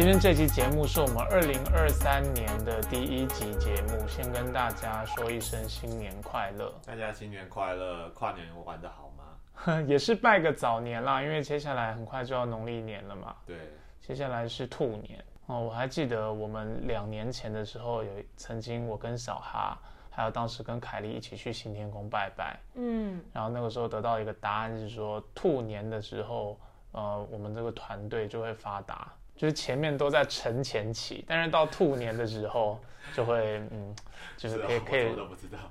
今天这期节目是我们二零二三年的第一集节目，先跟大家说一声新年快乐，大家新年快乐，跨年玩的好吗？也是拜个早年啦，因为接下来很快就要农历年了嘛。对，接下来是兔年哦。我还记得我们两年前的时候，有曾经我跟小哈，还有当时跟凯莉一起去新天宫拜拜，嗯，然后那个时候得到一个答案是说，兔年的时候，呃，我们这个团队就会发达。就是前面都在沉前期，但是到兔年的时候就会，嗯，就是可以可以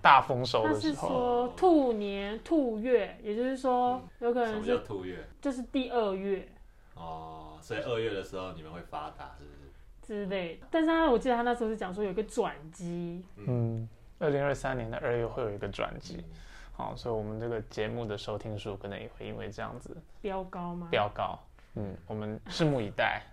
大丰收的时候。他是说兔年兔月，也就是说有可能是兔月，就是第二月。哦，所以二月的时候你们会发达，是不是？之类的。但是他我记得他那时候是讲说有一个转机。嗯，二零二三年的二月会有一个转机，好，所以我们这个节目的收听数可能也会因为这样子飙高吗？飙高。嗯，我们拭目以待。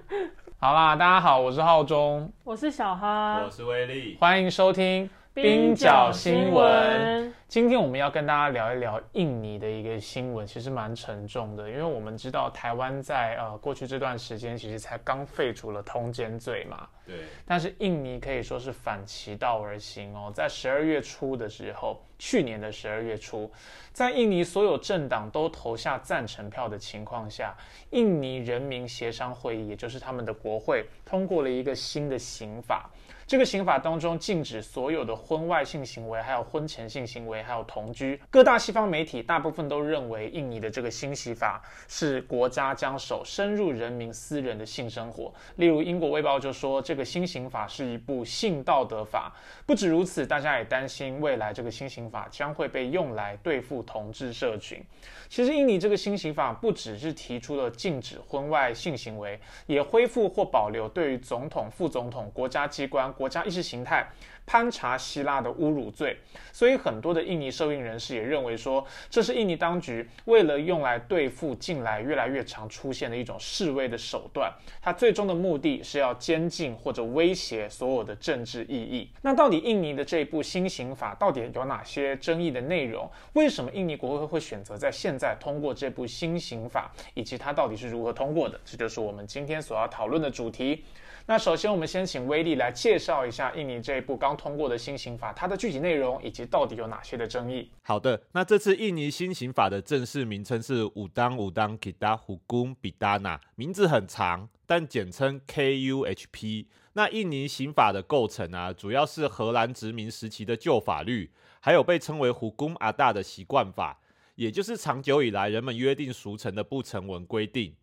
好啦，大家好，我是浩中，我是小哈，我是威力，欢迎收听冰角新闻。今天我们要跟大家聊一聊印尼的一个新闻，其实蛮沉重的，因为我们知道台湾在呃过去这段时间其实才刚废除了通奸罪嘛。对。但是印尼可以说是反其道而行哦，在十二月初的时候，去年的十二月初，在印尼所有政党都投下赞成票的情况下，印尼人民协商会议，也就是他们的国会，通过了一个新的刑法。这个刑法当中禁止所有的婚外性行为，还有婚前性行为，还有同居。各大西方媒体大部分都认为，印尼的这个新刑法是国家将手深入人民私人的性生活。例如，英国卫报就说，这个新刑法是一部性道德法。不止如此，大家也担心未来这个新刑法将会被用来对付同志社群。其实，印尼这个新刑法不只是提出了禁止婚外性行为，也恢复或保留对于总统、副总统、国家机关。国家意识形态攀查希腊的侮辱罪，所以很多的印尼受印人士也认为说，这是印尼当局为了用来对付近来越来越常出现的一种示威的手段。它最终的目的是要监禁或者威胁所有的政治意义。那到底印尼的这一部新刑法到底有哪些争议的内容？为什么印尼国会会选择在现在通过这部新刑法？以及它到底是如何通过的？这就是我们今天所要讨论的主题。那首先，我们先请威利来介绍一下印尼这一部刚通过的新刑法，它的具体内容以及到底有哪些的争议。好的，那这次印尼新刑法的正式名称是武当武当 Kita Hukum Bidana，名字很长，但简称 KUHP。那印尼刑法的构成啊，主要是荷兰殖民时期的旧法律，还有被称为 Hukum Ada 的习惯法，也就是长久以来人们约定俗成的不成文规定。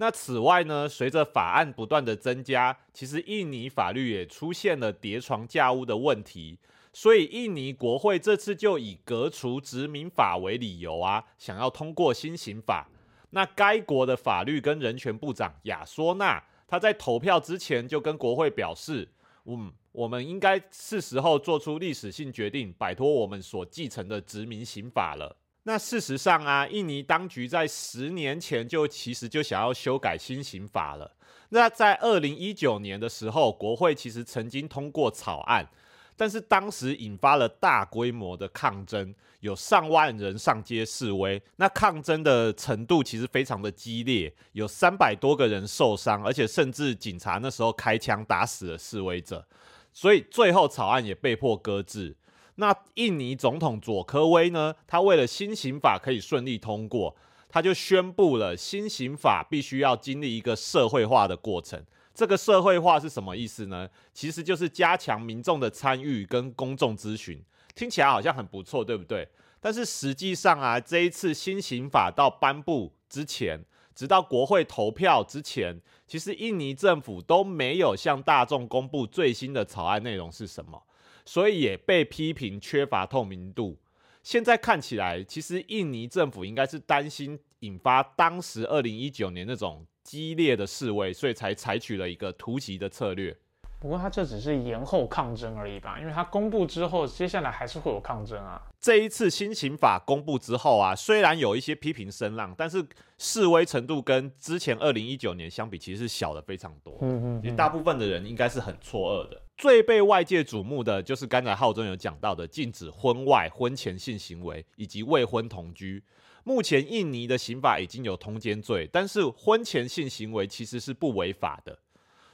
那此外呢，随着法案不断的增加，其实印尼法律也出现了叠床架屋的问题，所以印尼国会这次就以革除殖民法为理由啊，想要通过新刑法。那该国的法律跟人权部长亚索纳，他在投票之前就跟国会表示，嗯，我们应该是时候做出历史性决定，摆脱我们所继承的殖民刑法了。那事实上啊，印尼当局在十年前就其实就想要修改新刑法了。那在二零一九年的时候，国会其实曾经通过草案，但是当时引发了大规模的抗争，有上万人上街示威。那抗争的程度其实非常的激烈，有三百多个人受伤，而且甚至警察那时候开枪打死了示威者，所以最后草案也被迫搁置。那印尼总统佐科威呢？他为了新刑法可以顺利通过，他就宣布了新刑法必须要经历一个社会化的过程。这个社会化是什么意思呢？其实就是加强民众的参与跟公众咨询。听起来好像很不错，对不对？但是实际上啊，这一次新刑法到颁布之前，直到国会投票之前，其实印尼政府都没有向大众公布最新的草案内容是什么。所以也被批评缺乏透明度。现在看起来，其实印尼政府应该是担心引发当时二零一九年那种激烈的示威，所以才采取了一个突袭的策略。不过他这只是延后抗争而已吧，因为他公布之后，接下来还是会有抗争啊。这一次新刑法公布之后啊，虽然有一些批评声浪，但是示威程度跟之前二零一九年相比，其实是小的非常多。嗯其实大部分的人应该是很错愕的。最被外界瞩目的就是刚才浩中有讲到的禁止婚外、婚前性行为以及未婚同居。目前印尼的刑法已经有通奸罪，但是婚前性行为其实是不违法的。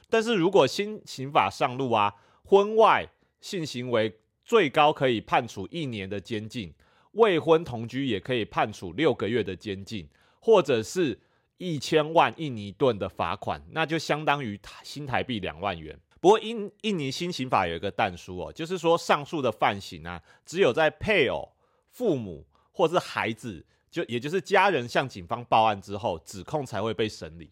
但是如果新刑法上路啊，婚外性行为最高可以判处一年的监禁，未婚同居也可以判处六个月的监禁，或者是一千万印尼盾的罚款，那就相当于新台币两万元。不过印印尼新刑法有一个但书哦，就是说上述的犯行啊，只有在配偶、父母或是孩子，就也就是家人向警方报案之后，指控才会被审理。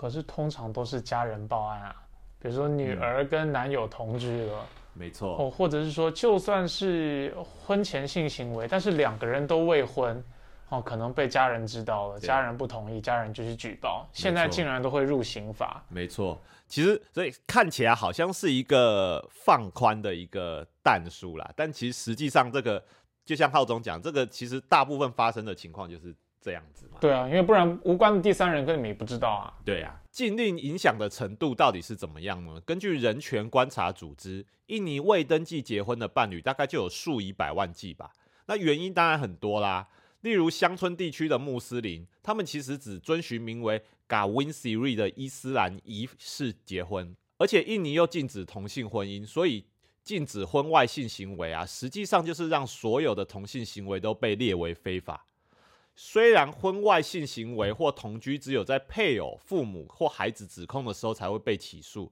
可是通常都是家人报案啊，比如说女儿跟男友同居了，没错，哦，或者是说就算是婚前性行为，但是两个人都未婚，哦，可能被家人知道了，家人不同意，家人就去举报，现在竟然都会入刑法。没错。其实所以看起来好像是一个放宽的一个弹书啦，但其实实际上这个就像浩总讲，这个其实大部分发生的情况就是这样子嘛。对啊，因为不然无关的第三人根本也不知道啊。对啊，禁令影响的程度到底是怎么样呢？根据人权观察组织，印尼未登记结婚的伴侣大概就有数以百万计吧。那原因当然很多啦，例如乡村地区的穆斯林，他们其实只遵循名为 Gawin Siri 的伊斯兰仪式结婚，而且印尼又禁止同性婚姻，所以禁止婚外性行为啊，实际上就是让所有的同性行为都被列为非法。虽然婚外性行为或同居只有在配偶、父母或孩子指控的时候才会被起诉，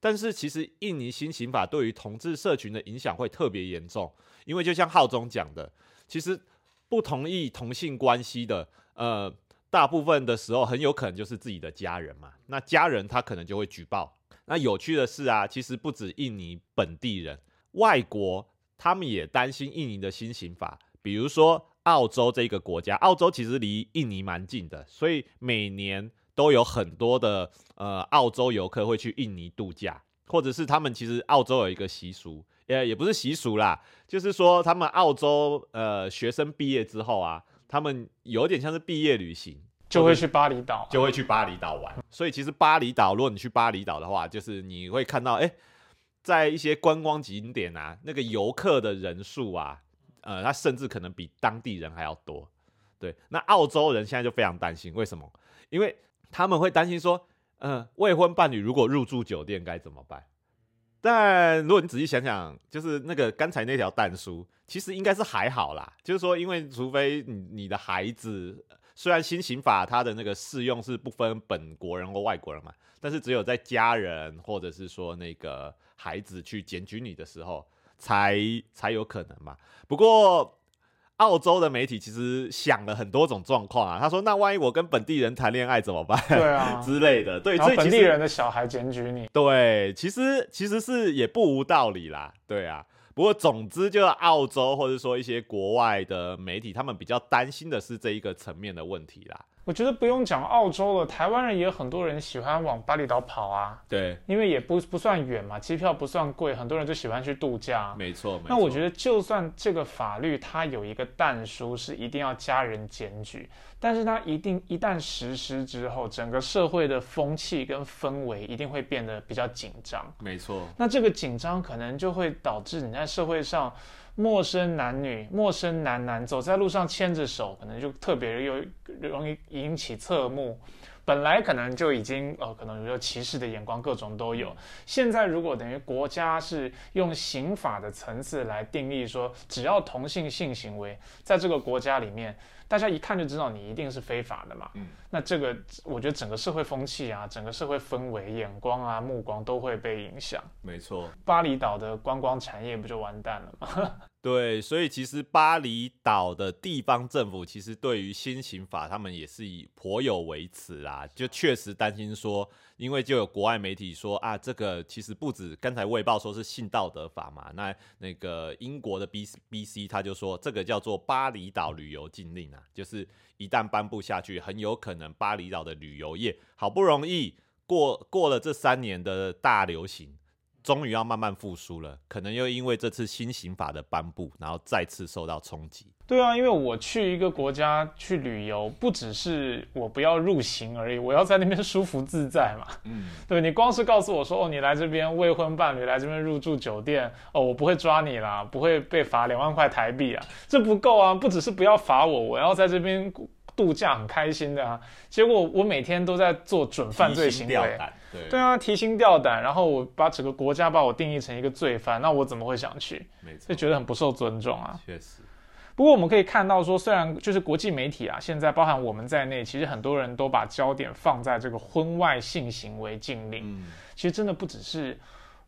但是其实印尼新刑法对于同志社群的影响会特别严重，因为就像浩中讲的，其实不同意同性关系的，呃，大部分的时候很有可能就是自己的家人嘛，那家人他可能就会举报。那有趣的是啊，其实不止印尼本地人，外国他们也担心印尼的新刑法，比如说澳洲这个国家，澳洲其实离印尼蛮近的，所以每年都有很多的呃澳洲游客会去印尼度假，或者是他们其实澳洲有一个习俗，呃也不是习俗啦，就是说他们澳洲呃学生毕业之后啊，他们有点像是毕业旅行，就会去巴厘岛，就会去巴厘岛玩。所以其实巴厘岛，如果你去巴厘岛的话，就是你会看到，哎、在一些观光景点啊，那个游客的人数啊，呃，他甚至可能比当地人还要多。对，那澳洲人现在就非常担心，为什么？因为他们会担心说，呃，未婚伴侣如果入住酒店该怎么办？但如果你仔细想想，就是那个刚才那条弹书，其实应该是还好啦。就是说，因为除非你你的孩子，虽然新刑法它的那个适用是不分本国人或外国人嘛，但是只有在家人或者是说那个孩子去检举你的时候，才才有可能嘛。不过。澳洲的媒体其实想了很多种状况啊，他说：“那万一我跟本地人谈恋爱怎么办？”对啊，之类的。对，所以本地人的小孩检举你，对，其实其实是也不无道理啦，对啊。不过总之，就澳洲或者说一些国外的媒体，他们比较担心的是这一个层面的问题啦。我觉得不用讲澳洲了，台湾人也有很多人喜欢往巴厘岛跑啊，对，因为也不不算远嘛，机票不算贵，很多人就喜欢去度假。没错。那我觉得，得，就算这个法律它有一个但书是一定要家人检举，但是它一定一旦实施之后，整个社会的风气跟氛围一定会变得比较紧张。没错，那这个紧张可能就会导致你在社会上，陌生男女、陌生男男走在路上牵着手，可能就特别又容易引起侧目。本来可能就已经呃，可能有歧视的眼光，各种都有。现在如果等于国家是用刑法的层次来定义说，只要同性性行为在这个国家里面，大家一看就知道你一定是非法的嘛。嗯，那这个我觉得整个社会风气啊，整个社会氛围、眼光啊、目光都会被影响。没错。巴厘岛的观光产业不就完蛋了吗？对，所以其实巴厘岛的地方政府其实对于新刑法，他们也是以颇有微词啦，就确实担心说，因为就有国外媒体说啊，这个其实不止刚才卫报说是性道德法嘛，那那个英国的 B B C 他就说这个叫做巴厘岛旅游禁令啊，就是一旦颁布下去，很有可能巴厘岛的旅游业好不容易过过了这三年的大流行。终于要慢慢复苏了，可能又因为这次新刑法的颁布，然后再次受到冲击。对啊，因为我去一个国家去旅游，不只是我不要入刑而已，我要在那边舒服自在嘛。嗯，对你光是告诉我说，哦，你来这边未婚伴侣来这边入住酒店，哦，我不会抓你啦，不会被罚两万块台币啊，这不够啊，不只是不要罚我，我要在这边度假很开心的啊。结果我每天都在做准犯罪行为。对对啊，提心吊胆，然后我把整个国家把我定义成一个罪犯，那我怎么会想去？没错，就觉得很不受尊重啊。确实。不过我们可以看到说，虽然就是国际媒体啊，现在包含我们在内，其实很多人都把焦点放在这个婚外性行为禁令。嗯。其实真的不只是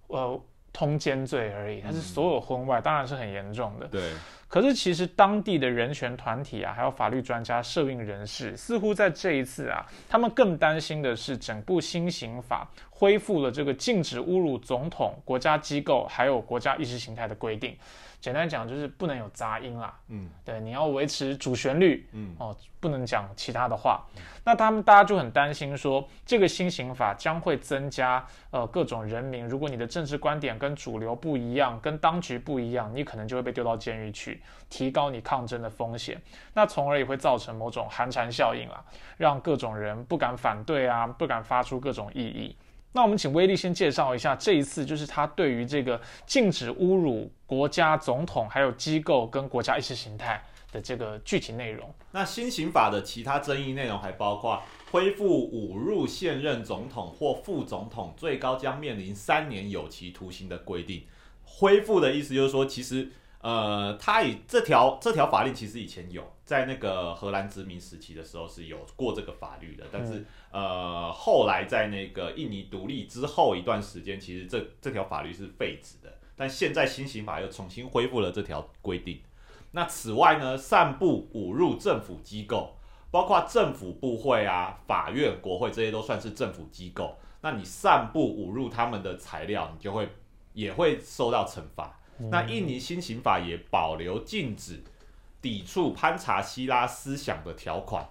呃通奸罪而已，它是所有婚外，当然是很严重的。对。可是，其实当地的人权团体啊，还有法律专家、社运人士，似乎在这一次啊，他们更担心的是，整部新刑法恢复了这个禁止侮辱总统、国家机构还有国家意识形态的规定。简单讲就是不能有杂音啦，嗯，对，你要维持主旋律，嗯，哦，不能讲其他的话。那他们大家就很担心说，这个新刑法将会增加呃各种人民，如果你的政治观点跟主流不一样，跟当局不一样，你可能就会被丢到监狱去，提高你抗争的风险。那从而也会造成某种寒蝉效应啦，让各种人不敢反对啊，不敢发出各种异议。那我们请威利先介绍一下这一次，就是他对于这个禁止侮辱国家总统、还有机构跟国家意识形态的这个具体内容。那新刑法的其他争议内容还包括恢复侮辱现任总统或副总统，最高将面临三年有期徒刑的规定。恢复的意思就是说，其实。呃，他以这条这条法令其实以前有，在那个荷兰殖民时期的时候是有过这个法律的，但是呃，后来在那个印尼独立之后一段时间，其实这这条法律是废止的，但现在新刑法又重新恢复了这条规定。那此外呢，散布侮辱政府机构，包括政府部会啊、法院、国会这些都算是政府机构，那你散布侮辱他们的材料，你就会也会受到惩罚。那印尼新刑法也保留禁止抵触潘查希拉思想的条款。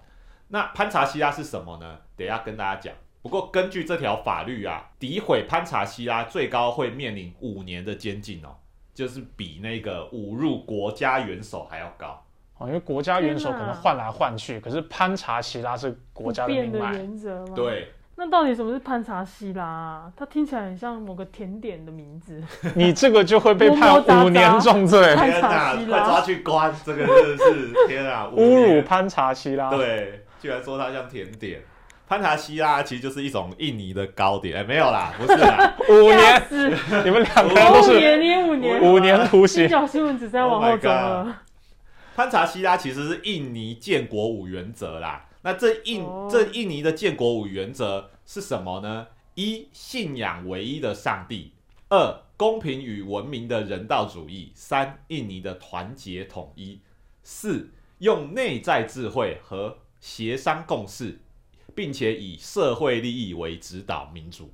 那潘查希拉是什么呢？等下跟大家讲。不过根据这条法律啊，诋毁潘查希拉最高会面临五年的监禁哦，就是比那个侮辱国家元首还要高哦。因为国家元首可能换来换去，可是潘查希拉是国家的命脉。对。那到底什么是潘查西拉？它听起来很像某个甜点的名字。你这个就会被判五年重罪。天哪，快抓去关！这个真的是天啊，侮辱潘查西拉。对，居然说它像甜点。潘查西拉其实就是一种印尼的糕点。哎，没有啦，不是啦，五年，你们两个人都是五年，五年，五年徒刑。小新闻只在往后走了。潘查西拉其实是印尼建国五原则啦。那这印这印尼的建国五原则是什么呢？一信仰唯一的上帝，二公平与文明的人道主义，三印尼的团结统一，四用内在智慧和协商共事，并且以社会利益为指导民主。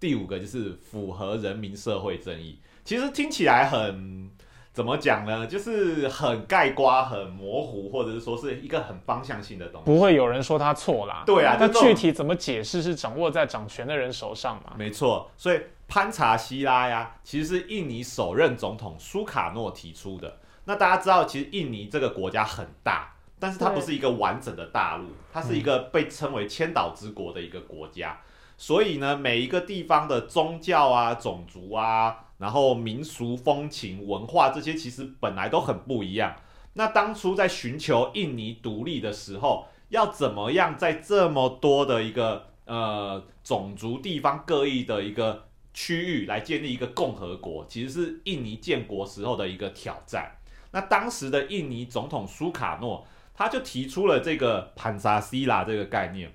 第五个就是符合人民社会正义。其实听起来很。怎么讲呢？就是很盖瓜、很模糊，或者是说是一个很方向性的东西。不会有人说他错啦。对啊，那具体怎么解释是掌握在掌权的人手上嘛？没错，所以潘查希拉呀，其实是印尼首任总统苏卡诺提出的。那大家知道，其实印尼这个国家很大，但是它不是一个完整的大陆，它是一个被称为千岛之国的一个国家。所以呢，每一个地方的宗教啊、种族啊。然后民俗风情、文化这些其实本来都很不一样。那当初在寻求印尼独立的时候，要怎么样在这么多的一个呃种族地方各异的一个区域来建立一个共和国，其实是印尼建国时候的一个挑战。那当时的印尼总统苏卡诺他就提出了这个潘萨西拉这个概念。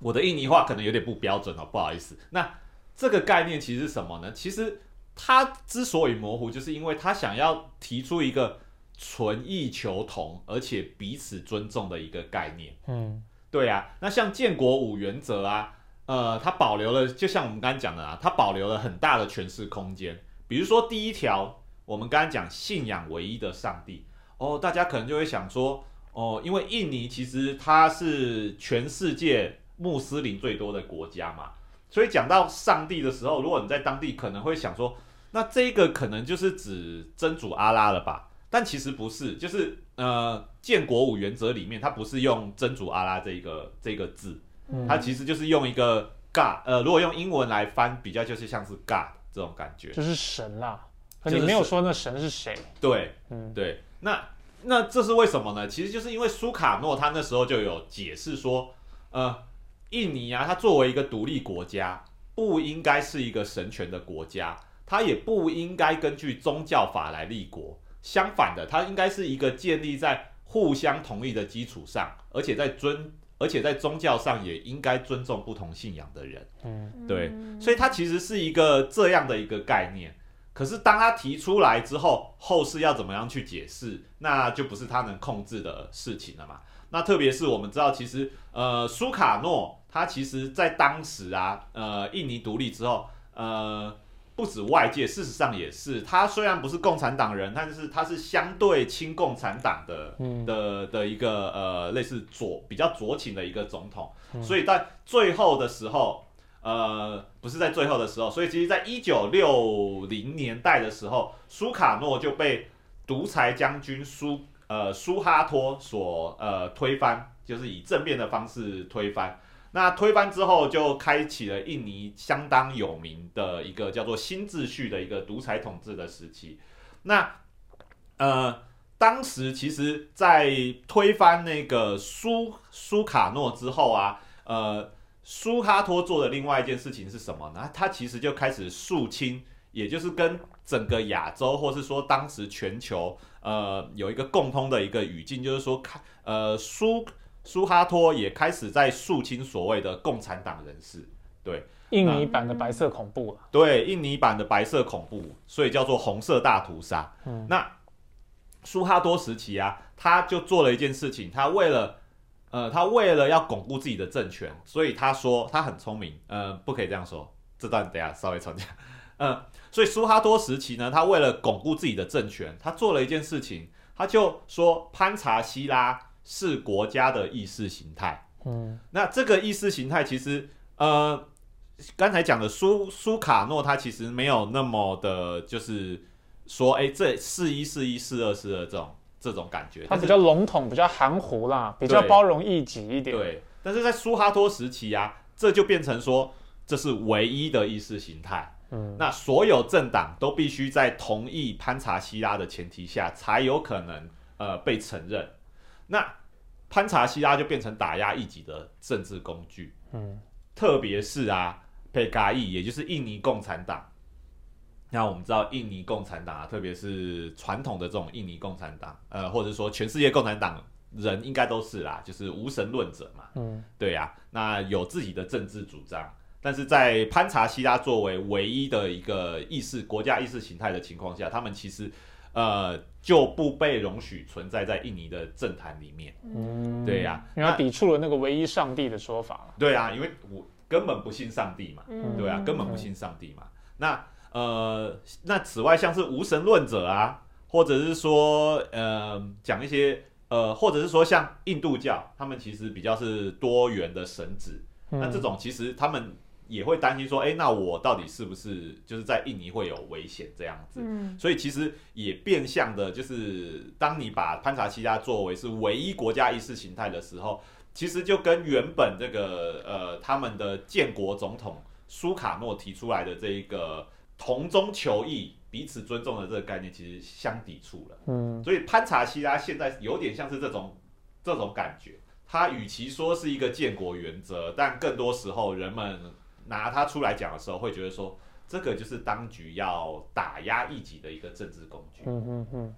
我的印尼话可能有点不标准哦，不好意思。那这个概念其实是什么呢？其实他之所以模糊，就是因为他想要提出一个纯异求同，而且彼此尊重的一个概念。嗯对啊，那像建国五原则啊，呃，它保留了，就像我们刚刚讲的啊，它保留了很大的诠释空间。比如说第一条，我们刚刚讲信仰唯一的上帝，哦，大家可能就会想说，哦，因为印尼其实它是全世界穆斯林最多的国家嘛，所以讲到上帝的时候，如果你在当地可能会想说，那这个可能就是指真主阿拉了吧？但其实不是，就是呃，建国五原则里面，它不是用真主阿拉这个这个字，嗯，它其实就是用一个 God，呃，如果用英文来翻，比较就是像是 God 这种感觉。就是神啦。可你没有说那神是谁？对嗯对，那那这是为什么呢？其实就是因为苏卡诺他那时候就有解释说，呃，印尼啊，它作为一个独立国家，不应该是一个神权的国家，它也不应该根据宗教法来立国。相反的，它应该是一个建立在互相同意的基础上，而且在尊，而且在宗教上也应该尊重不同信仰的人。嗯对，所以它其实是一个这样的一个概念。可是当他提出来之后，后世要怎么样去解释，那就不是他能控制的事情了嘛。那特别是我们知道，其实呃，苏卡诺他其实在当时啊，呃，印尼独立之后，呃，不止外界，事实上也是，他虽然不是共产党人，但是他是相对亲共产党的嗯。的的一个呃类似左比较左倾的一个总统，嗯。所以在最后的时候，呃，不是在最后的时候，所以其实在一九六零年代的时候，苏卡诺就被独裁将军苏呃苏哈托所呃推翻，就是以政变的方式推翻。那推翻之后，就开启了印尼相当有名的一个叫做新秩序的一个独裁统治的时期。那呃，当时其实，在推翻那个苏苏卡诺之后啊，呃，苏哈托做的另外一件事情是什么呢？他其实就开始肃清，也就是跟整个亚洲，或是说当时全球，呃，有一个共通的一个语境，就是说，开呃苏苏哈托也开始在肃清所谓的共产党人士。对印尼版的白色恐怖了。对，印尼版的白色恐怖，所以叫做红色大屠杀。嗯那苏哈多时期啊，他就做了一件事情，他为了呃，他为了要巩固自己的政权，所以他说他很聪明，呃，不可以这样说，这段等一下稍微吵架。嗯，所以苏哈多时期呢，他为了巩固自己的政权，他做了一件事情，他就说潘查希拉是国家的意识形态。嗯那这个意识形态其实，呃，刚才讲的苏苏卡诺，他其实没有那么的，就是说，哎，这四一四一四二四二这种这种感觉，但是它比较笼统，比较含糊啦，比较包容异己一点。对，但是在苏哈托时期啊，这就变成说这是唯一的意识形态。嗯那所有政党都必须在同意潘查希拉的前提下，才有可能呃被承认。那潘查希拉就变成打压异己的政治工具。嗯特别是啊，佩嘎伊，也就是印尼共产党。那我们知道印尼共产党啊，特别是传统的这种印尼共产党，呃，或者说全世界共产党人应该都是啦，就是无神论者嘛。嗯对呀、那有自己的政治主张，但是在潘查希拉作为唯一的一个意识国家意识形态的情况下，他们其实呃就不被容许存在在印尼的政坛里面。嗯，对呀因为它抵触了那个唯一上帝的说法了。对啊，因为我根本不信上帝嘛。嗯对啊，根本不信上帝嘛。那呃，那此外像是无神论者啊，或者是说呃讲一些呃，或者是说像印度教，他们其实比较是多元的神旨。那这嗯种其实他们也会担心说，哎，那我到底是不是就是在印尼会有危险这样子？嗯所以其实也变相的，就是当你把潘查西拉作为是唯一国家意识形态的时候，其实就跟原本这个呃他们的建国总统苏卡诺提出来的这一个同中求异、彼此尊重的这个概念，其实相抵触了。嗯所以潘查西拉现在有点像是这种这种感觉。它与其说是一个建国原则，但更多时候人们拿它出来讲的时候，会觉得说，这个就是当局要打压异己的一个政治工具。嗯嗯嗯。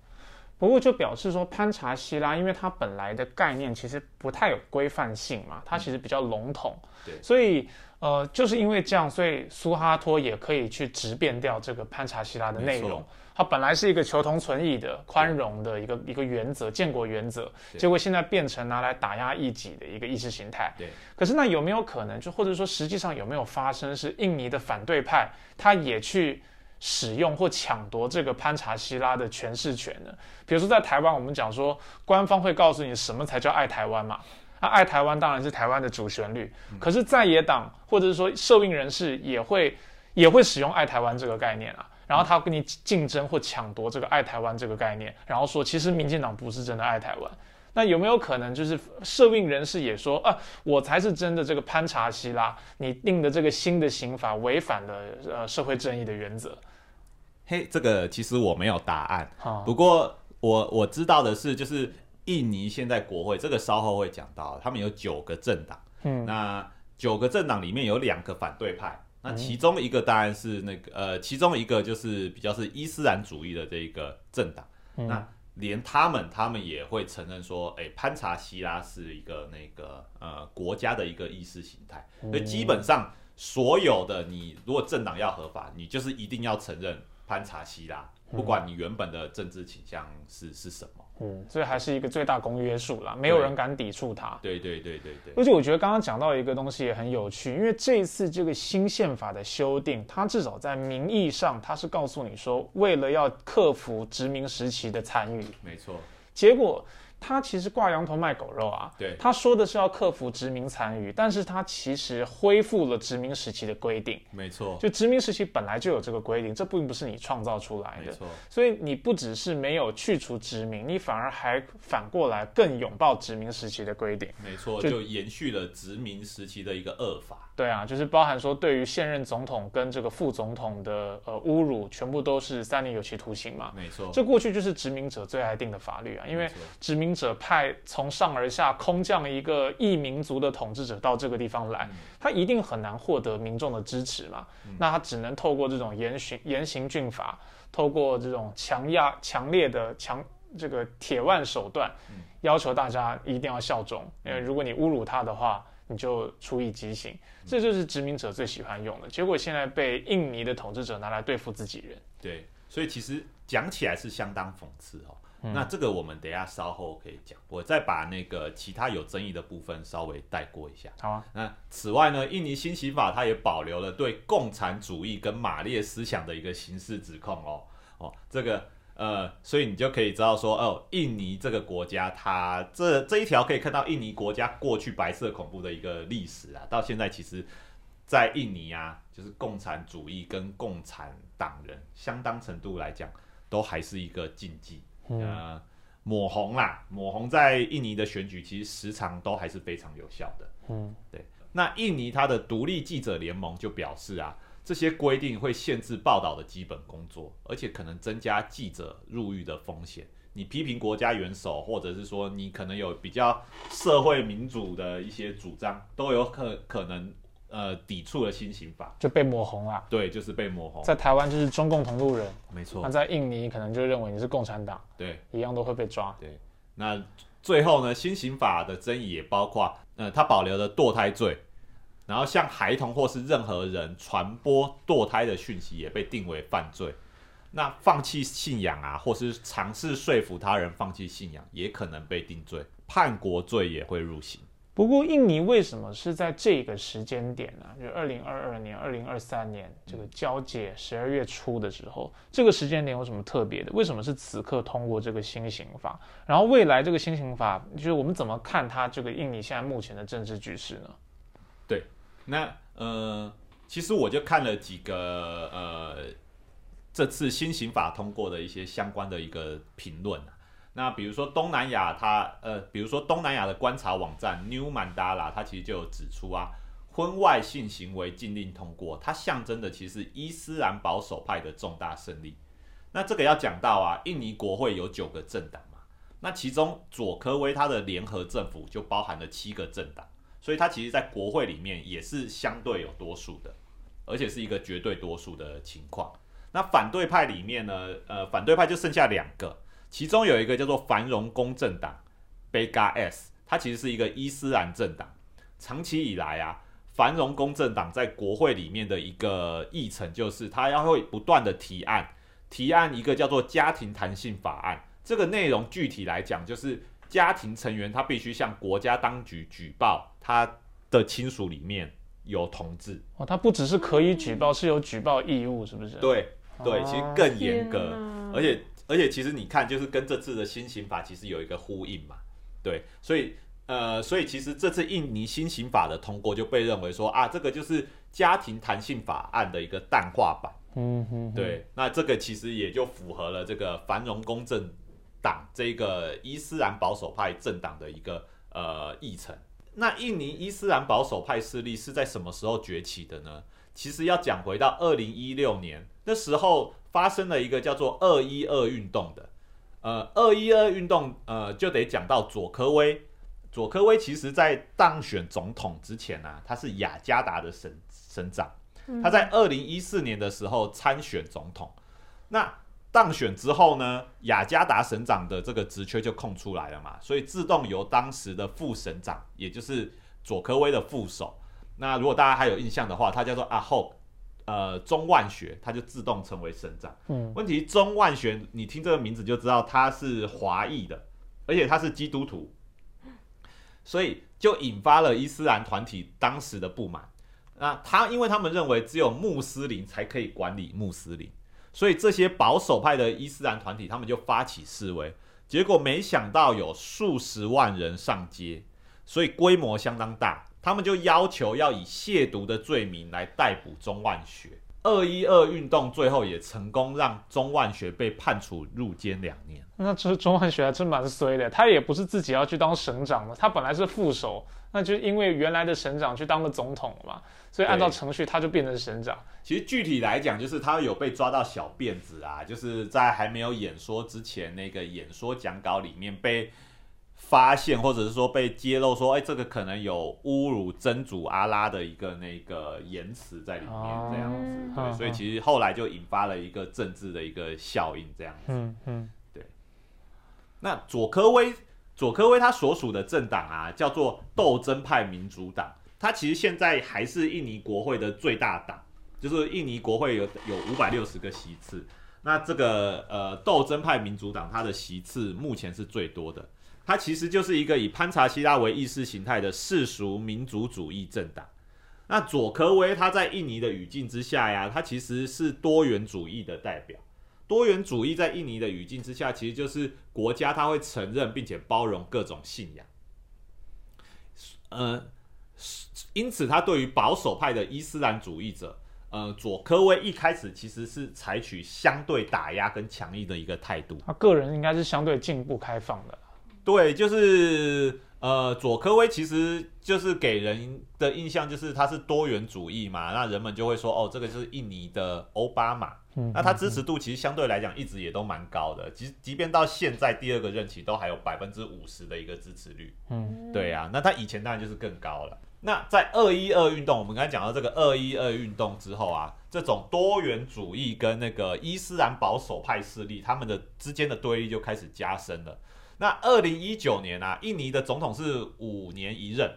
不过就表示说，潘查希拉，因为它本来的概念其实不太有规范性嘛，它其实比较笼统，对所以呃，就是因为这样，所以苏哈托也可以去直变掉这个潘查希拉的内容。它本来是一个求同存异的、宽容的一个一个原则、建国原则，对结果现在变成拿来打压异己的一个意识形态。对，可是那有没有可能，就或者说实际上有没有发生，是印尼的反对派他也去使用或抢夺这个潘查希拉的诠释权呢？比如说在台湾，我们讲说官方会告诉你什么才叫爱台湾嘛。那爱台湾当然是台湾的主旋律，可是在野党或者是说受印人士也会也会使用爱台湾这个概念啊，然后他跟你竞争或抢夺这个爱台湾这个概念，然后说其实民进党不是真的爱台湾。那有没有可能就是社运人士也说啊，我才是真的这个潘查希拉，你定的这个新的刑法违反了呃社会正义的原则嘿，这个其实我没有答案，啊？不过我我知道的是，就是印尼现在国会这个稍后会讲到，他们有九个政党，嗯那九个政党里面有两个反对派，那嗯。其中一个当然是那个呃，其中一个就是比较是伊斯兰主义的这一个政党，嗯。那连他们他们也会承认说，哎、潘查希拉是一个那个呃国家的一个意识形态，嗯所以基本上所有的你如果政党要合法，你就是一定要承认潘查希拉，不管你原本的政治倾向是是什么。嗯，所以还是一个最大公约数啦，没有人敢抵触它。对对对对对，而且我觉得刚刚讲到一个东西也很有趣，因为这一次这个新宪法的修订，它至少在名义上，它是告诉你说，为了要克服殖民时期的参与，没错，结果他其实挂羊头卖狗肉啊。对他说的是要克服殖民残余，但是他其实恢复了殖民时期的规定。没错，就殖民时期本来就有这个规定，这并不是你创造出来的。没错，所以你不只是没有去除殖民，你反而还反过来更拥抱殖民时期的规定。没错，就就延续了殖民时期的一个恶法。对啊，就是包含说对于现任总统跟这个副总统的呃侮辱，全部都是三年有期徒刑嘛。没错，这过去就是殖民者最爱定的法律啊，因为殖民者派从上而下空降一个异民族的统治者到这个地方来，他一定很难获得民众的支持嘛。那他只能透过这种严刑严刑峻法，透过这种强压强烈的强这个铁腕手段，要求大家一定要效忠。因为如果你侮辱他的话，你就处以极刑。这就是殖民者最喜欢用的。结果现在被印尼的统治者拿来对付自己人。对，所以其实讲起来是相当讽刺哦。那这个我们等一下稍后可以讲，我再把那个其他有争议的部分稍微带过一下。好啊，那此外呢，印尼新刑法它也保留了对共产主义跟马列思想的一个刑事指控哦。哦，这个呃，所以你就可以知道说，哦，印尼这个国家它这这一条可以看到印尼国家过去白色恐怖的一个历史啊，到现在其实，在印尼啊，就是共产主义跟共产党人相当程度来讲，都还是一个禁忌。呃，抹红啦，抹红在印尼的选举其实时常都还是非常有效的。嗯，对。那印尼它的独立记者联盟就表示啊，这些规定会限制报道的基本工作，而且可能增加记者入狱的风险。你批评国家元首，或者是说你可能有比较社会民主的一些主张，都有可可能呃抵触了新刑法。就被抹红了。对，就是被抹红。在台湾就是中共同路人，那没错，那在印尼可能就认为你是共产党，对。一样都会被抓。对，那最后呢，新刑法的争议也包括，呃，它保留了堕胎罪，然后向孩童或是任何人传播堕胎的讯息也被定为犯罪。那放弃信仰啊，或是尝试说服他人放弃信仰，也可能被定罪，叛国罪也会入刑。不过，印尼为什么是在这个时间点呢？就二零二二年、二零二三年这个交界十二月初的时候，这个时间点有什么特别的？为什么是此刻通过这个新刑法？然后未来这个新刑法，就是我们怎么看它这个印尼现在目前的政治局势呢？那呃，其实我就看了几个呃，这次新刑法通过的一些相关的一个评论。那比如说东南亚它，呃，比如说东南亚的观察网站 New Mandala，它其实就有指出啊，婚外性行为禁令通过，它象征的其实伊斯兰保守派的重大胜利。那这个要讲到啊，印尼国会有九个政党嘛，那其中佐科威他的联合政府就包含了七个政党。所以它其实，在国会里面也是相对有多数的，而且是一个绝对多数的情况。那反对派里面呢，呃，反对派就剩下两个，其中有一个叫做繁荣公正党 （Bega S），它其实是一个伊斯兰政党。长期以来啊，繁荣公正党在国会里面的一个议程，就是他要会不断的提案，提案一个叫做家庭弹性法案。这个内容具体来讲，就是家庭成员他必须向国家当局举报他的亲属里面有同志。哦，他不只是可以举报，是有举报义务，是不是？对对，其实更严格。而且而且，其实你看，就是跟这次的新刑法其实有一个呼应嘛，对，所以呃，所以其实这次印尼新刑法的通过就被认为说啊，这个就是家庭弹性法案的一个淡化版，嗯哼，对，那这个其实也就符合了这个繁荣公正党这个伊斯兰保守派政党的一个呃议程。那印尼伊斯兰保守派势力是在什么时候崛起的呢？其实要讲回到二零一六年，那时候发生了一个叫做“二一二”运动的。呃，二一二运动，呃，就得讲到佐科威。佐科威其实在当选总统之前啊，他是雅加达的省省长。他在二零一四年的时候参选总统。那当选之后呢，雅加达省长的这个职缺就空出来了嘛，所以自动由当时的副省长，也就是佐科威的副手。那如果大家还有印象的话，他叫做阿后，呃，钟万学，他就自动成为省长。嗯，问题钟万学，你听这个名字就知道他是华裔的，而且他是基督徒，所以就引发了伊斯兰团体当时的不满。那他因为他们认为只有穆斯林才可以管理穆斯林，所以这些保守派的伊斯兰团体他们就发起示威，结果没想到有数十万人上街，所以规模相当大。他们就要求要以亵渎的罪名来逮捕钟万学。二一二运动最后也成功让钟万学被判处入监两年。那这钟万学还真蛮衰的，他也不是自己要去当省长的，他本来是副手，那就因为原来的省长去当了总统了嘛，所以按照程序他就变成省长。其实具体来讲，就是他有被抓到小辫子啊，就是在还没有演说之前，那个演说讲稿里面被发现，或者是说被揭露说，哎，这个可能有侮辱真主阿拉的一个那个言辞在里面，哦这样子。嗯对，所以其实后来就引发了一个政治的一个效应，这样子。嗯嗯，对那佐科威，佐科威他所属的政党啊，叫做斗争派民主党，它其实现在还是印尼国会的最大党，就是印尼国会有有五百六十个席次。那这个呃斗争派民主党，它的席次目前是最多的。它其实就是一个以潘查希拉为意识形态的世俗民族主义政党。那佐科威他在印尼的语境之下呀，他其实是多元主义的代表。多元主义在印尼的语境之下，其实就是国家他会承认并且包容各种信仰。呃，因此他对于保守派的伊斯兰主义者，呃，佐科威一开始其实是采取相对打压跟强硬的一个态度。他个人应该是相对进步开放的。对，就是呃，佐科威其实就是给人的印象就是他是多元主义嘛，那人们就会说哦，这个就是印尼的奥巴马。嗯，那他支持度其实相对来讲一直也都蛮高的，即即便到现在第二个任期都还有百分之五十的一个支持率。嗯对啊，那他以前当然就是更高了。那在二一二运动，我们刚才讲到这个二一二运动之后啊，这种多元主义跟那个伊斯兰保守派势力，他们的之间的对立就开始加深了。那二零一九年啊，印尼的总统是五年一任，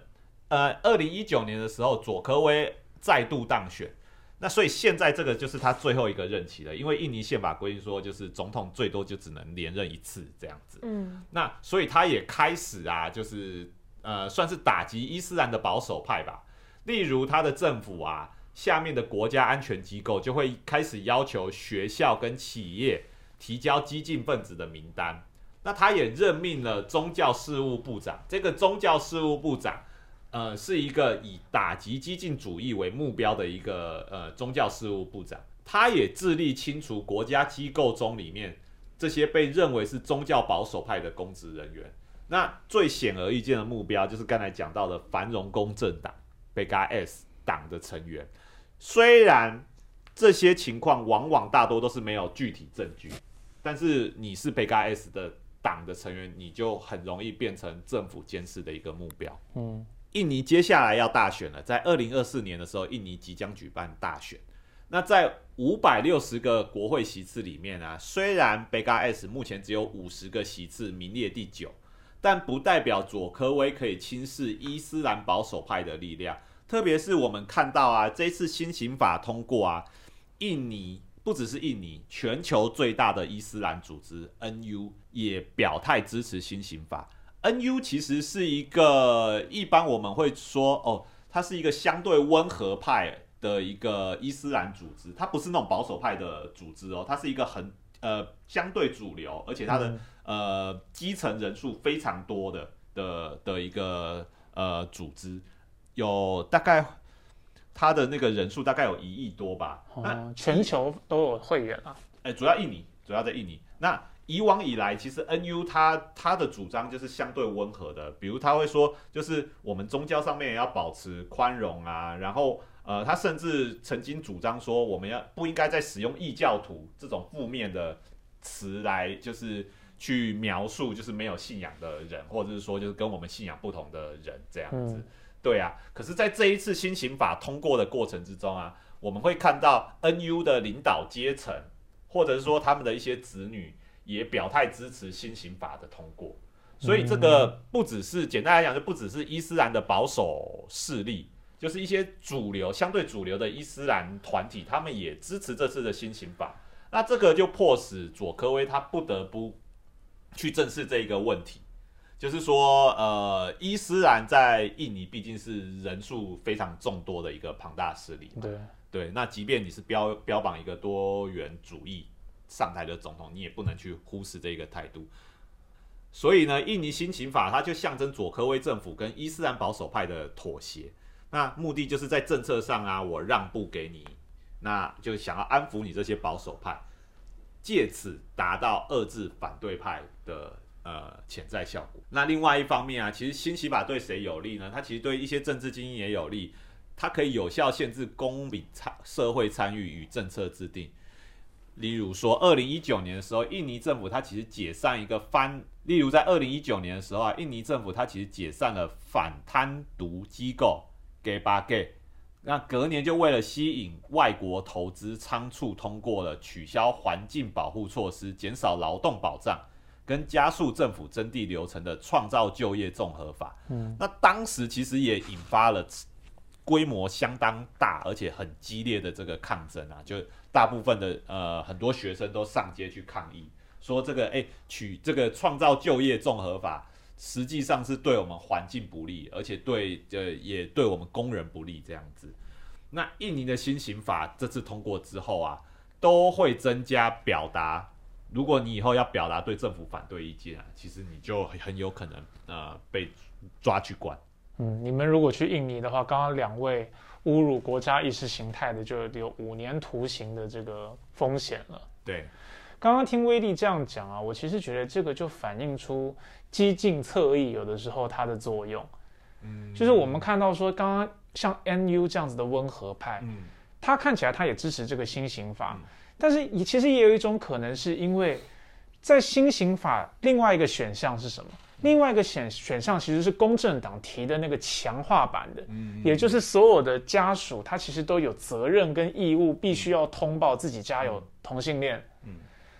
呃，二零一九年的时候，佐科威再度当选。那所以现在这个就是他最后一个任期了，因为印尼宪法规定说，就是总统最多就只能连任一次这样子。嗯，那所以他也开始啊，就是呃，算是打击伊斯兰的保守派吧。例如他的政府啊，下面的国家安全机构就会开始要求学校跟企业提交激进分子的名单。那他也任命了宗教事务部长，这个宗教事务部长。呃，是一个以打击激进主义为目标的一个呃宗教事务部长，他也致力清除国家机构中里面这些被认为是宗教保守派的公职人员。那最显而易见的目标就是刚才讲到的繁荣公正党 （BGS） 党的成员。虽然这些情况往往大多都是没有具体证据，但是你是 BGS 的党的成员，你就很容易变成政府监视的一个目标。嗯印尼接下来要大选了，在二零二四年的时候，印尼即将举办大选。那在五百六十个国会席次里面啊，虽然 BGS 目前只有五十个席次，名列第九，但不代表佐科威可以轻视伊斯兰保守派的力量。特别是我们看到啊，这次新刑法通过啊，印尼不只是印尼，全球最大的伊斯兰组织 NU 也表态支持新刑法。NU 其实是一个一般我们会说哦，它是一个相对温和派的一个伊斯兰组织，它不是那种保守派的组织哦，它是一个很呃相对主流，而且它的、呃基层人数非常多的的的一个呃组织，有大概它的那个人数大概有一亿多吧。那哦，全球都有会员啊。哎，主要印尼，主要在印尼。那以往以来，其实 NU 它它的主张就是相对温和的，比如他会说，就是我们宗教上面也要保持宽容啊，然后呃，他甚至曾经主张说，我们要不应该再使用异教徒这种负面的词来，就是去描述就是没有信仰的人，或者是说就是跟我们信仰不同的人这样子。嗯对啊，可是，在这一次新刑法通过的过程之中啊，我们会看到 NU 的领导阶层，或者是说他们的一些子女，也表态支持新刑法的通过。所以这个不只是简单来讲，就不只是伊斯兰的保守势力，就是一些主流、相对主流的伊斯兰团体，他们也支持这次的新刑法。那这个就迫使佐科威他不得不去正视这一个问题。就是说，呃，伊斯兰在印尼毕竟是人数非常众多的一个庞大势力，对，对，那即便你是标标榜一个多元主义上台的总统，你也不能去忽视这个态度。所以呢，印尼新刑法它就象征佐科威政府跟伊斯兰保守派的妥协，那目的就是在政策上啊，我让步给你，那就想要安抚你这些保守派，借此达到遏制反对派的呃潜在效果。那另外一方面啊，其实新刑法对谁有利呢？它其实对一些政治精英也有利，它可以有效限制公民参社会参与与政策制定。例如说，二零一九年的时候，印尼政府它其实解散一个反，例如在二零一九年的时候啊，印尼政府它其实解散了反贪渎机构 Gay 巴 Gay，那隔年就为了吸引外国投资，仓促通过了取消环境保护措施、减少劳动保障跟加速政府征地流程的创造就业综合法。嗯，那当时其实也引发了规模相当大而且很激烈的这个抗争啊，就大部分的呃很多学生都上街去抗议，说这个哎取这个创造就业综合法实际上是对我们环境不利，而且对呃也对我们工人不利这样子。那印尼的新刑法这次通过之后啊，都会增加表达。如果你以后要表达对政府反对意见啊，其实你就很有可能呃被抓去关。嗯，你们如果去印尼的话，刚刚两位侮辱国家意识形态的，就有五年徒刑的这个风险了。对，刚刚听威力这样讲啊，我其实觉得这个就反映出激进侧翼有的时候它的作用。嗯，就是我们看到说，刚刚像 NU 这样子的温和派，嗯。他看起来他也支持这个新刑法，嗯。但是也其实也有一种可能是因为在新刑法另外一个选项是什么？另外一个选选项其实是公正党提的那个强化版的，嗯。也就是所有的家属他其实都有责任跟义务，必须要通报自己家有同性恋。嗯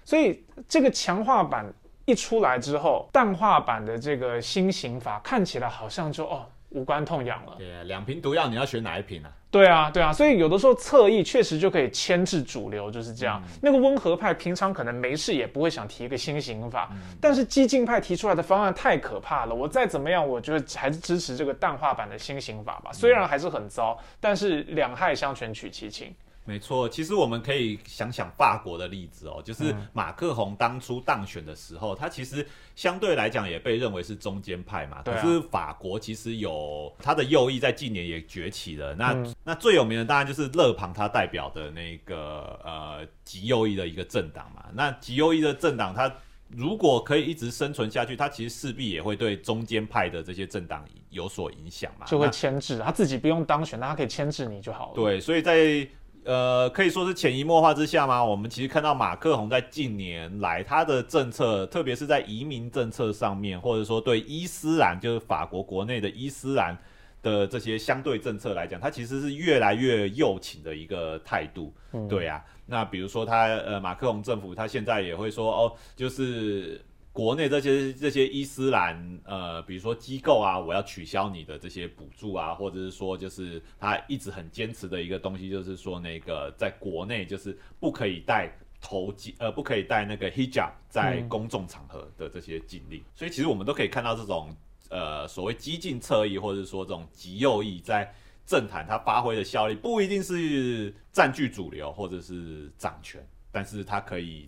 所以这个强化版一出来之后，淡化版的这个新刑法看起来好像就哦无关痛痒了。对啊，两瓶毒药你要选哪一瓶啊？对啊，对啊，所以有的时候侧翼确实就可以牵制主流，就是这样。那个温和派平常可能没事也不会想提一个新刑法，但是激进派提出来的方案太可怕了，我再怎么样，我觉得还是支持这个淡化版的新刑法吧。虽然还是很糟，但是两害相权取其轻。没错，其实我们可以想想法国的例子哦，就是马克宏当初当选的时候，他其实相对来讲也被认为是中间派嘛。可是法国其实有他的右翼在近年也崛起了。那、嗯那最有名的当然就是勒庞他代表的那个呃极右翼的一个政党嘛。那极右翼的政党，他如果可以一直生存下去，他其实势必也会对中间派的这些政党有所影响嘛。就会那牵制他自己不用当选，那他可以牵制你就好了。对，所以在呃可以说是潜移默化之下嘛，我们其实看到马克宏在近年来他的政策，特别是在移民政策上面，或者说对伊斯兰，就是法国国内的伊斯兰的这些相对政策来讲，他其实是越来越右倾的一个态度。嗯对啊，那比如说他呃马克宏政府，他现在也会说哦，就是。国内这些这些伊斯兰呃，比如说机构啊，我要取消你的这些补助啊，或者是说就是他一直很坚持的一个东西，就是说那个在国内就是不可以戴头巾，呃，不可以戴那个 hijab 在公众场合的这些禁令。所以其实我们都可以看到这种呃所谓激进侧翼，或者说这种极右翼在政坛它发挥的效力，不一定是占据主流或者是掌权，但是它可以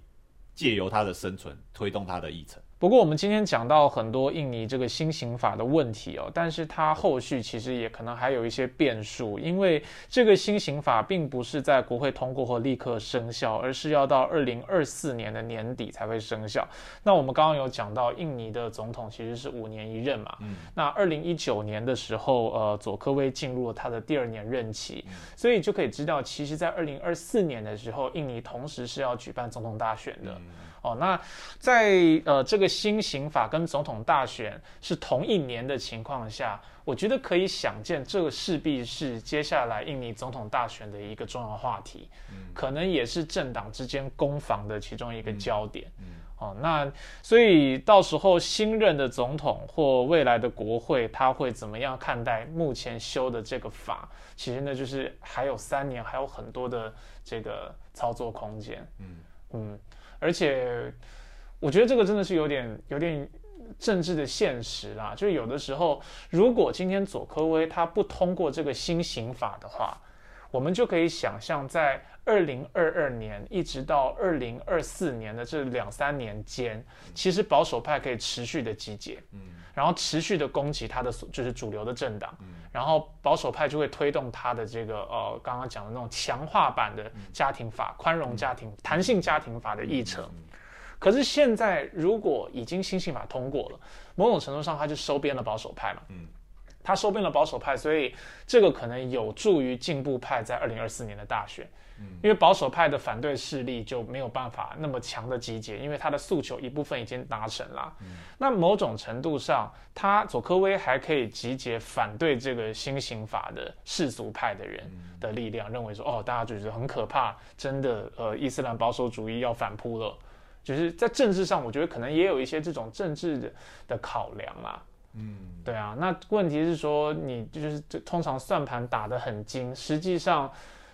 借由它的生存推动它的议程。不过我们今天讲到很多印尼这个新刑法的问题哦，但是它后续其实也可能还有一些变数，因为这个新刑法并不是在国会通过后立刻生效，而是要到二零二四年的年底才会生效。那我们刚刚有讲到，印尼的总统其实是五年一任嘛，嗯，那二零一九年的时候，呃，佐科威进入了他的第二年任期，所以就可以知道，其实在二零二四年的时候，印尼同时是要举办总统大选的。哦，那在呃这个新刑法跟总统大选是同一年的情况下，我觉得可以想见，这个势必是接下来印尼总统大选的一个重要话题，可能也是政党之间攻防的其中一个焦点。哦，那所以到时候新任的总统或未来的国会，他会怎么样看待目前修的这个法？其实呢，就是还有三年，还有很多的这个操作空间。嗯嗯。而且，我觉得这个真的是有点有点政治的现实啦。就是有的时候，如果今天佐科威他不通过这个新刑法的话，我们就可以想象，在二零二二年一直到二零二四年的这两三年间，其实保守派可以持续的集结，嗯，然后持续的攻击他的就是主流的政党，嗯，然后保守派就会推动他的这个呃刚刚讲的那种强化版的家庭法、宽容家庭、弹性家庭法的议程。可是现在如果已经新刑法通过了，某种程度上他就收编了保守派嘛，嗯。他收编了保守派，所以这个可能有助于进步派在二零二四年的大选。因为保守派的反对势力就没有办法那么强的集结，因为他的诉求一部分已经达成了。那某种程度上，他佐科威还可以集结反对这个新刑法的世俗派的人的力量，认为说哦，大家就觉得很可怕，真的呃，伊斯兰保守主义要反扑了。就是在政治上，我觉得可能也有一些这种政治的的考量啊。嗯，对啊，那问题是说，你就是通常算盘打得很精，实际上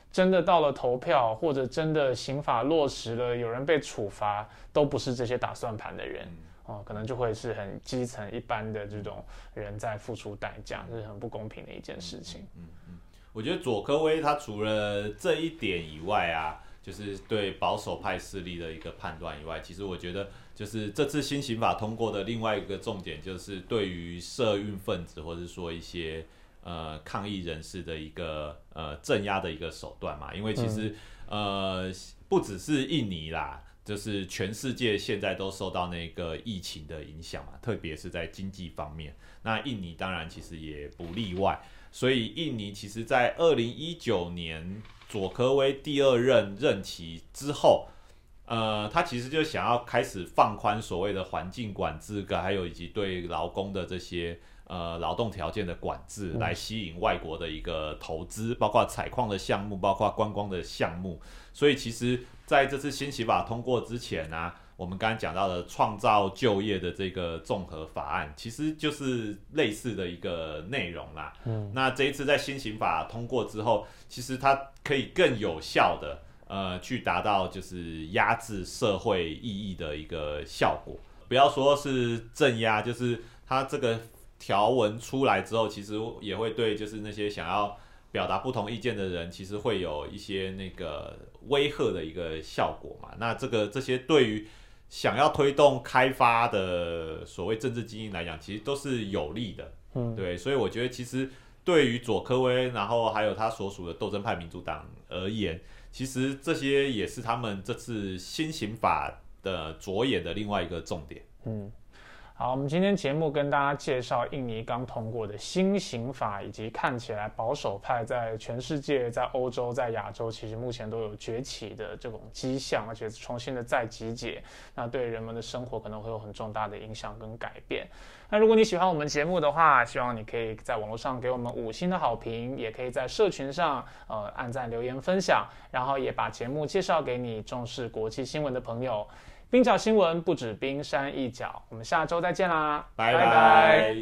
真的到了投票或者真的刑法落实了，有人被处罚，都不是这些打算盘的人哦，可能就会是很基层一般的这种人在付出代价，这是很不公平的一件事情。嗯嗯，我觉得佐科威他除了这一点以外啊，就是对保守派势力的一个判断以外，其实我觉得。就是这次新刑法通过的另外一个重点，就是对于社运分子或者说一些呃抗议人士的一个呃镇压的一个手段嘛。因为其实呃不只是印尼啦，就是全世界现在都受到那个疫情的影响嘛，特别是在经济方面。那印尼当然其实也不例外。所以印尼其实在二零一九年佐科威第二任任期之后。呃，他其实就想要开始放宽所谓的环境管制，个还有以及对劳工的这些呃劳动条件的管制，来吸引外国的一个投资，包括采矿的项目，包括观光的项目。所以其实在这次新刑法通过之前呢，我们刚刚讲到的创造就业的这个综合法案，其实就是类似的一个内容啦。嗯，那这一次在新刑法通过之后，其实它可以更有效的。呃，去达到就是压制社会意义的一个效果。不要说是镇压，就是它这个条文出来之后，其实也会对就是那些想要表达不同意见的人，其实会有一些那个威吓的一个效果嘛。那这个这些对于想要推动开发的所谓政治精英来讲，其实都是有利的。嗯，对，所以我觉得其实对于佐科威，然后还有他所属的斗争派民主党而言。其实这些也是他们这次新刑法的着眼的另外一个重点。嗯，好，我们今天节目跟大家介绍印尼刚通过的新刑法，以及看起来保守派在全世界、在欧洲、在亚洲，其实目前都有崛起的这种迹象，而且重新的再集结，那对人们的生活可能会有很重大的影响跟改变。那如果你喜欢我们节目的话，希望你可以在网络上给我们五星的好评，也可以在社群上呃按赞、留言、分享，然后也把节目介绍给你重视国际新闻的朋友。冰角新闻不止冰山一角，我们下周再见啦，拜拜